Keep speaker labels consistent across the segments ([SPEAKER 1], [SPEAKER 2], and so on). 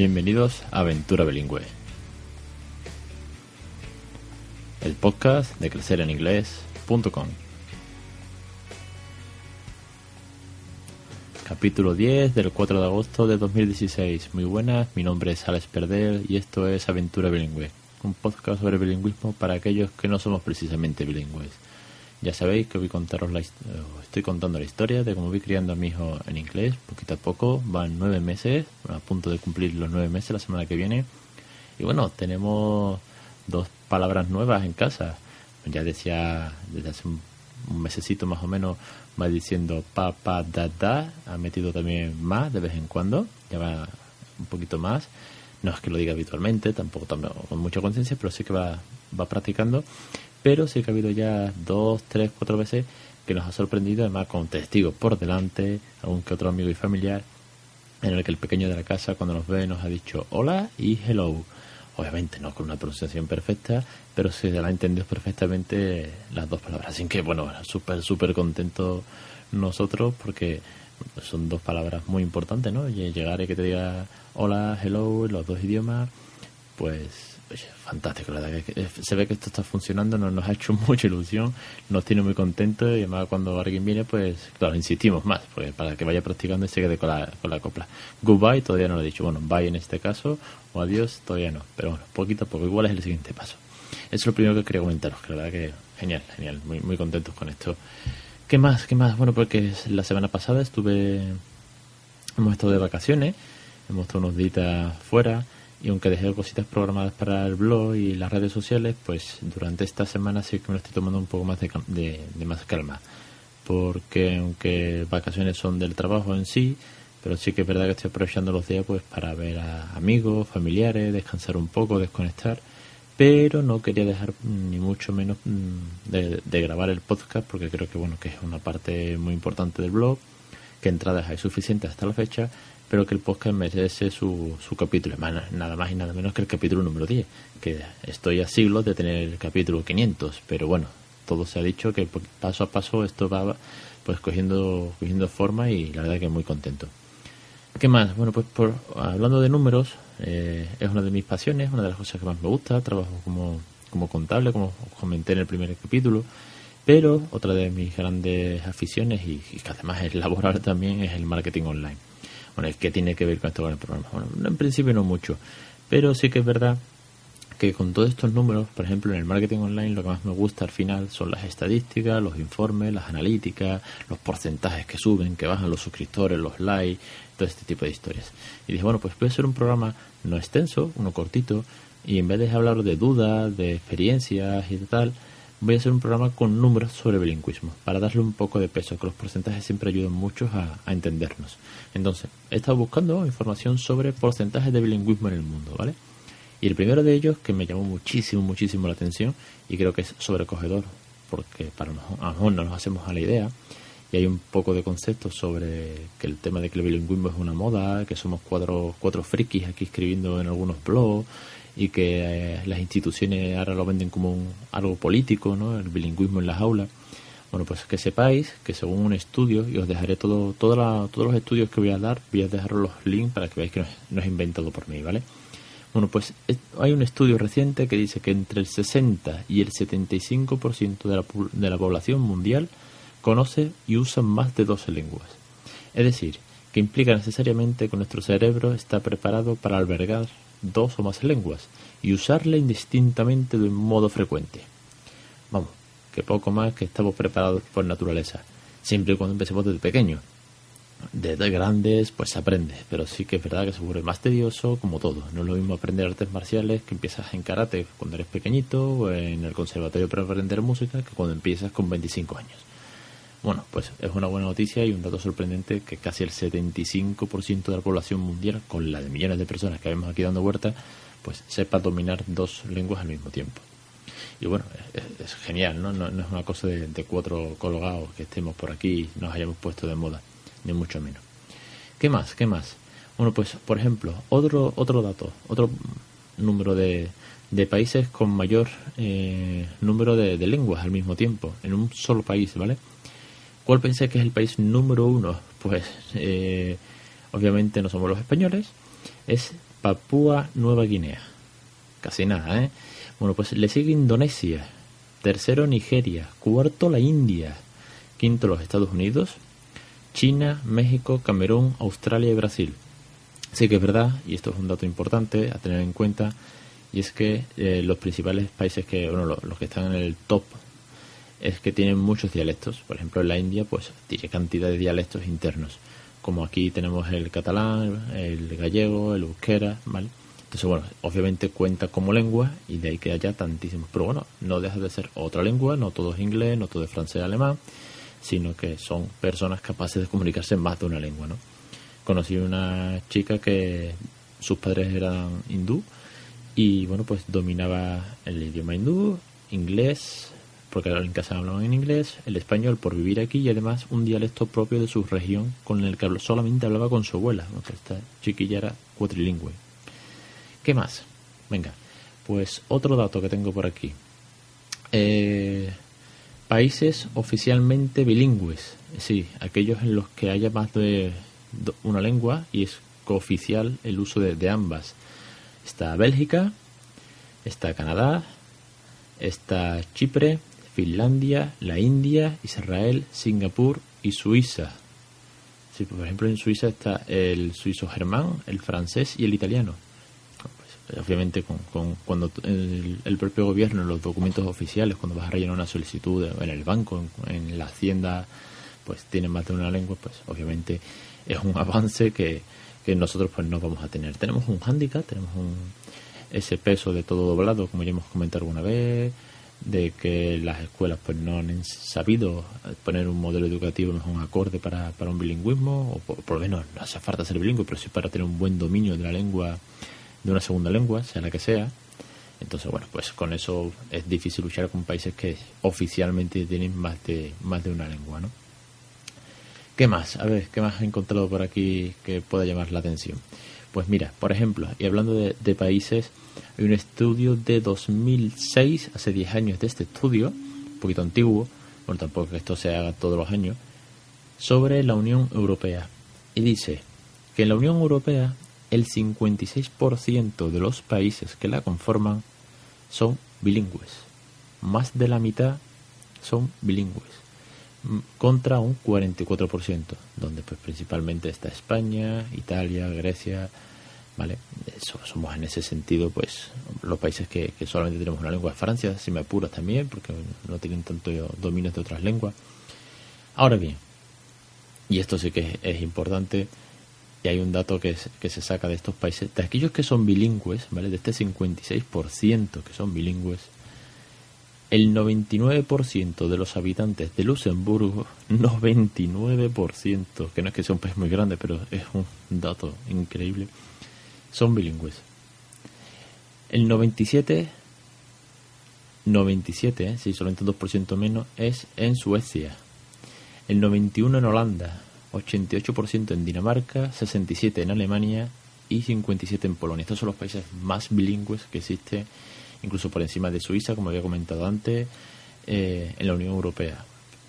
[SPEAKER 1] Bienvenidos a Aventura Bilingüe, el podcast de crecereninglés.com. Capítulo 10 del 4 de agosto de 2016. Muy buenas, mi nombre es Alex Perder y esto es Aventura Bilingüe, un podcast sobre bilingüismo para aquellos que no somos precisamente bilingües. Ya sabéis que voy contaros la, estoy contando la historia de cómo voy criando a mi hijo en inglés, poquito a poco, van nueve meses, a punto de cumplir los nueve meses la semana que viene. Y bueno, tenemos dos palabras nuevas en casa. Ya decía desde hace un, mesecito más o menos, va diciendo pa, pa, da, da. Ha metido también más de vez en cuando, ya va un poquito más. No es que lo diga habitualmente, tampoco con mucha conciencia, pero sí que va, va practicando pero sí que ha habido ya dos, tres, cuatro veces que nos ha sorprendido, además con testigos por delante, algún que otro amigo y familiar, en el que el pequeño de la casa cuando nos ve nos ha dicho hola y hello. Obviamente no con una pronunciación perfecta, pero se la ha entendido perfectamente las dos palabras. Así que bueno, súper, súper contento nosotros porque son dos palabras muy importantes, ¿no? Llegar y que te diga hola, hello, los dos idiomas, pues fantástico, la verdad que se ve que esto está funcionando, nos, nos ha hecho mucha ilusión, nos tiene muy contentos y además cuando alguien viene, pues claro, insistimos más, pues para que vaya practicando y se quede con la, con la copla. Goodbye todavía no lo he dicho, bueno, bye en este caso, o adiós todavía no, pero bueno, poquito a poco, igual es el siguiente paso. Eso es lo primero que quería comentaros, que la verdad que genial, genial, muy, muy contentos con esto. ¿Qué más? ¿Qué más? Bueno, porque la semana pasada estuve, hemos estado de vacaciones, hemos estado unos días fuera, y aunque dejé cositas programadas para el blog y las redes sociales, pues durante esta semana sí que me lo estoy tomando un poco más de, más calma. Porque aunque vacaciones son del trabajo en sí, pero sí que es verdad que estoy aprovechando los días pues para ver a amigos, familiares, descansar un poco, desconectar. Pero no quería dejar ni mucho menos mm, de, de grabar el podcast porque creo que bueno que es una parte muy importante del blog, que entradas hay suficientes hasta la fecha pero que el podcast merece su, su capítulo, nada más y nada menos que el capítulo número 10, que estoy a siglos de tener el capítulo 500, pero bueno, todo se ha dicho que paso a paso esto va pues cogiendo, cogiendo forma y la verdad que muy contento. ¿Qué más? Bueno, pues por, hablando de números, eh, es una de mis pasiones, una de las cosas que más me gusta, trabajo como, como contable, como comenté en el primer capítulo, pero otra de mis grandes aficiones y, y que además es laboral también es el marketing online bueno, que tiene que ver con esto con el programa. Bueno, en principio no mucho, pero sí que es verdad que con todos estos números, por ejemplo, en el marketing online lo que más me gusta al final son las estadísticas, los informes, las analíticas, los porcentajes que suben, que bajan los suscriptores, los likes, todo este tipo de historias. Y dije, bueno, pues puede ser un programa no extenso, uno cortito, y en vez de hablar de dudas, de experiencias y tal, voy a hacer un programa con números sobre bilingüismo, para darle un poco de peso, que los porcentajes siempre ayudan mucho a, entendernos. Entonces, he estado buscando información sobre porcentajes de bilingüismo en el mundo, ¿vale? Y el primero de ellos, que me llamó muchísimo, muchísimo la atención, y creo que es sobrecogedor, porque para a lo mejor no nos hacemos a la idea, y hay un poco de concepto sobre que el tema de que el bilingüismo es una moda, que somos cuatro, cuatro frikis aquí escribiendo en algunos blogs, y que eh, las instituciones ahora lo venden como un, algo político, ¿no? el bilingüismo en las aulas. Bueno, pues que sepáis que según un estudio, y os dejaré todo, todos los estudios que voy a dar, voy a dejar los links para que veáis que no es, inventado por mí, ¿vale? Bueno, pues hay un estudio reciente que dice que entre el 60 y el 75% de la, de la población mundial conoce y usa más de 12 lenguas. Es decir, que implica necesariamente que nuestro cerebro está preparado para albergar dos o más lenguas y usarla indistintamente de un modo frecuente. Vamos, que poco más que estamos preparados por naturaleza, siempre y cuando empecemos desde pequeño. Desde grandes, pues se aprende, pero sí que es verdad que se vuelve más tedioso, como todo. No es lo mismo aprender artes marciales que empiezas en karate cuando eres pequeñito o en el conservatorio para aprender música que cuando empiezas con 25 años. Bueno, pues es una buena noticia y un dato sorprendente que casi el 75% de la población mundial, con la de millones de personas que vemos aquí dando vueltas, pues sepa dominar dos lenguas al mismo tiempo. Y bueno, es, genial, ¿no? ¿no? es una cosa de, cuatro colgados que estemos por aquí y nos hayamos puesto de moda, ni mucho menos. ¿Qué más? ¿Qué más? Bueno, pues por ejemplo, otro, otro dato, otro número de, de países con mayor eh, número de lenguas al mismo tiempo, en un solo país, ¿vale? ¿Cuál pensé que es el país número uno? Pues eh, obviamente no somos los españoles, es Papúa Nueva Guinea. Casi nada, ¿eh? Bueno, pues le sigue Indonesia. Tercero Nigeria. Cuarto la India. Quinto los Estados Unidos. China, México, Camerún, Australia y Brasil. Sí que es verdad, y esto es un dato importante a tener en cuenta, y es que eh, los principales países que, bueno, los, que están en el top es que tienen muchos dialectos. Por ejemplo, en la India, pues tiene cantidad de dialectos internos. Como aquí tenemos el catalán, el gallego, el euskera, ¿vale? Entonces, bueno, obviamente cuenta como lengua y de ahí que haya tantísimos. Pero bueno, no deja de ser otra lengua, no todo es inglés, no todo es francés, alemán, sino que son personas capaces de comunicarse en más de una lengua, ¿no? Conocí una chica que sus padres eran hindú y bueno, pues dominaba el idioma hindú, inglés, porque en casa hablaban en inglés, el español por vivir aquí y además un dialecto propio de su región con el que solamente hablaba con su abuela. esta chiquilla era cuatrilingüe. ¿Qué más? Venga, pues otro dato que tengo por aquí. Eh, países oficialmente bilingües, sí, aquellos en los que haya más de una lengua y es cooficial el uso de ambas. Está Bélgica, está Canadá, está Chipre, Finlandia, la India, Israel, Singapur y Suiza. Sí, por ejemplo, en Suiza está el suizo germán, el francés y el italiano. Pues, obviamente, con, cuando el, propio gobierno, en los documentos oficiales, cuando vas a rellenar una solicitud en el banco, en, la hacienda, pues tiene más de una lengua, pues obviamente es un avance que, que nosotros pues no vamos a tener. Tenemos un hándicap, tenemos un, ese peso de todo doblado, como ya hemos comentado alguna vez, de que las escuelas pues no han sabido poner un modelo educativo mejor acorde para, para un bilingüismo, o por, lo menos no hace falta ser bilingüe, pero sí para tener un buen dominio de la lengua, de una segunda lengua, sea la que sea. Entonces, bueno, pues con eso es difícil luchar con países que oficialmente tienen más de, más de una lengua, ¿no? ¿Qué más? A ver, ¿qué más he encontrado por aquí que pueda llamar la atención? Pues mira, por ejemplo, y hablando de, países, hay un estudio de 2006, hace 10 años de este estudio, un poquito antiguo, bueno, tampoco que esto se haga todos los años, sobre la Unión Europea. Y dice que en la Unión Europea el 56% de los países que la conforman son bilingües. Más de la mitad son bilingües contra un 44%, donde pues principalmente está España, Italia, Grecia, ¿vale? Somos en ese sentido pues los países que, solamente tenemos una lengua, Francia, si me apuras también, porque no tienen tanto dominio de otras lenguas. Ahora bien, y esto sí que es, importante, y hay un dato que, que se saca de estos países, de aquellos que son bilingües, ¿vale? De este 56% que son bilingües, el 99% de los habitantes de Luxemburgo, 99%, que no es que sea un país muy grande, pero es un dato increíble, son bilingües. El 97, 97, si solamente un 2% menos, es en Suecia. El 91 en Holanda, 88% en Dinamarca, 67 en Alemania y 57 en Polonia. Estos son los países más bilingües que existen incluso por encima de Suiza, como había comentado antes, eh, en la Unión Europea.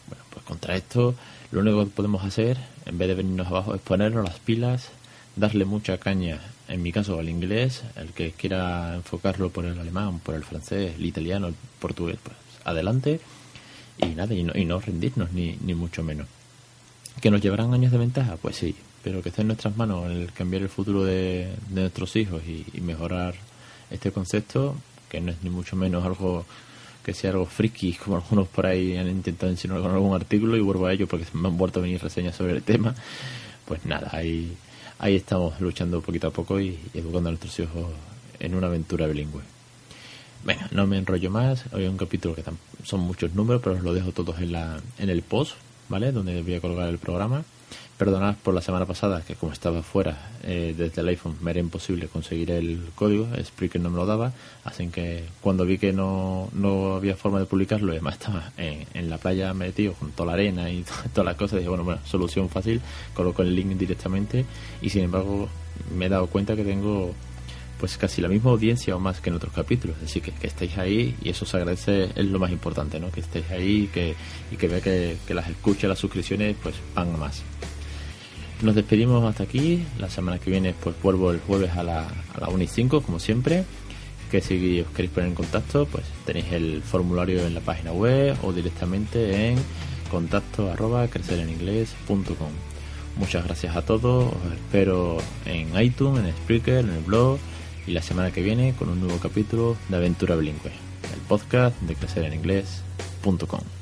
[SPEAKER 1] Bueno, pues contra esto, lo único que podemos hacer, en vez de venirnos abajo, es ponernos las pilas, darle mucha caña, en mi caso al inglés, el que quiera enfocarlo por el alemán, por el francés, el italiano, el portugués, pues adelante y nada, y no, y no rendirnos, ni, ni mucho menos. ¿Que nos llevarán años de ventaja? Pues sí, pero que esté en nuestras manos el cambiar el futuro de, nuestros hijos y mejorar este concepto, que no es ni mucho menos algo que sea algo friki, como algunos por ahí han intentado insinuar con algún artículo y vuelvo a ello porque me han vuelto a venir reseñas sobre el tema. Pues nada, ahí, ahí estamos luchando poquito a poco y, educando a nuestros hijos en una aventura bilingüe. Venga, no me enrollo más. Hoy hay un capítulo que son muchos números, pero os lo dejo todos en, la, en el post, ¿vale? Donde voy a colgar el programa. Perdonad por la semana pasada, que como estaba fuera eh, desde el iPhone me era imposible conseguir el código, Spreaker no me lo daba, así que cuando vi que no, no había forma de publicarlo, además estaba en, la playa metido con toda la arena y todas las cosas, dije, bueno, bueno, solución fácil, coloco el link directamente y sin embargo me he dado cuenta que tengo pues casi la misma audiencia o más que en otros capítulos. Así que que estéis ahí y eso se agradece, es lo más importante, ¿no? Que estéis ahí y que, y que vea que, que las escuchas, las suscripciones, pues van a más. Nos despedimos hasta aquí. La semana que viene pues vuelvo el jueves a la, a la 1 y 5, como siempre. Que si os queréis poner en contacto, pues tenéis el formulario en la página web o directamente en contacto arroba crecereningles.com. Muchas gracias a todos. Os espero en iTunes, en Spreaker, en el blog y la semana que viene con un nuevo capítulo de Aventura Bilingüe, el podcast de crecereningles.com.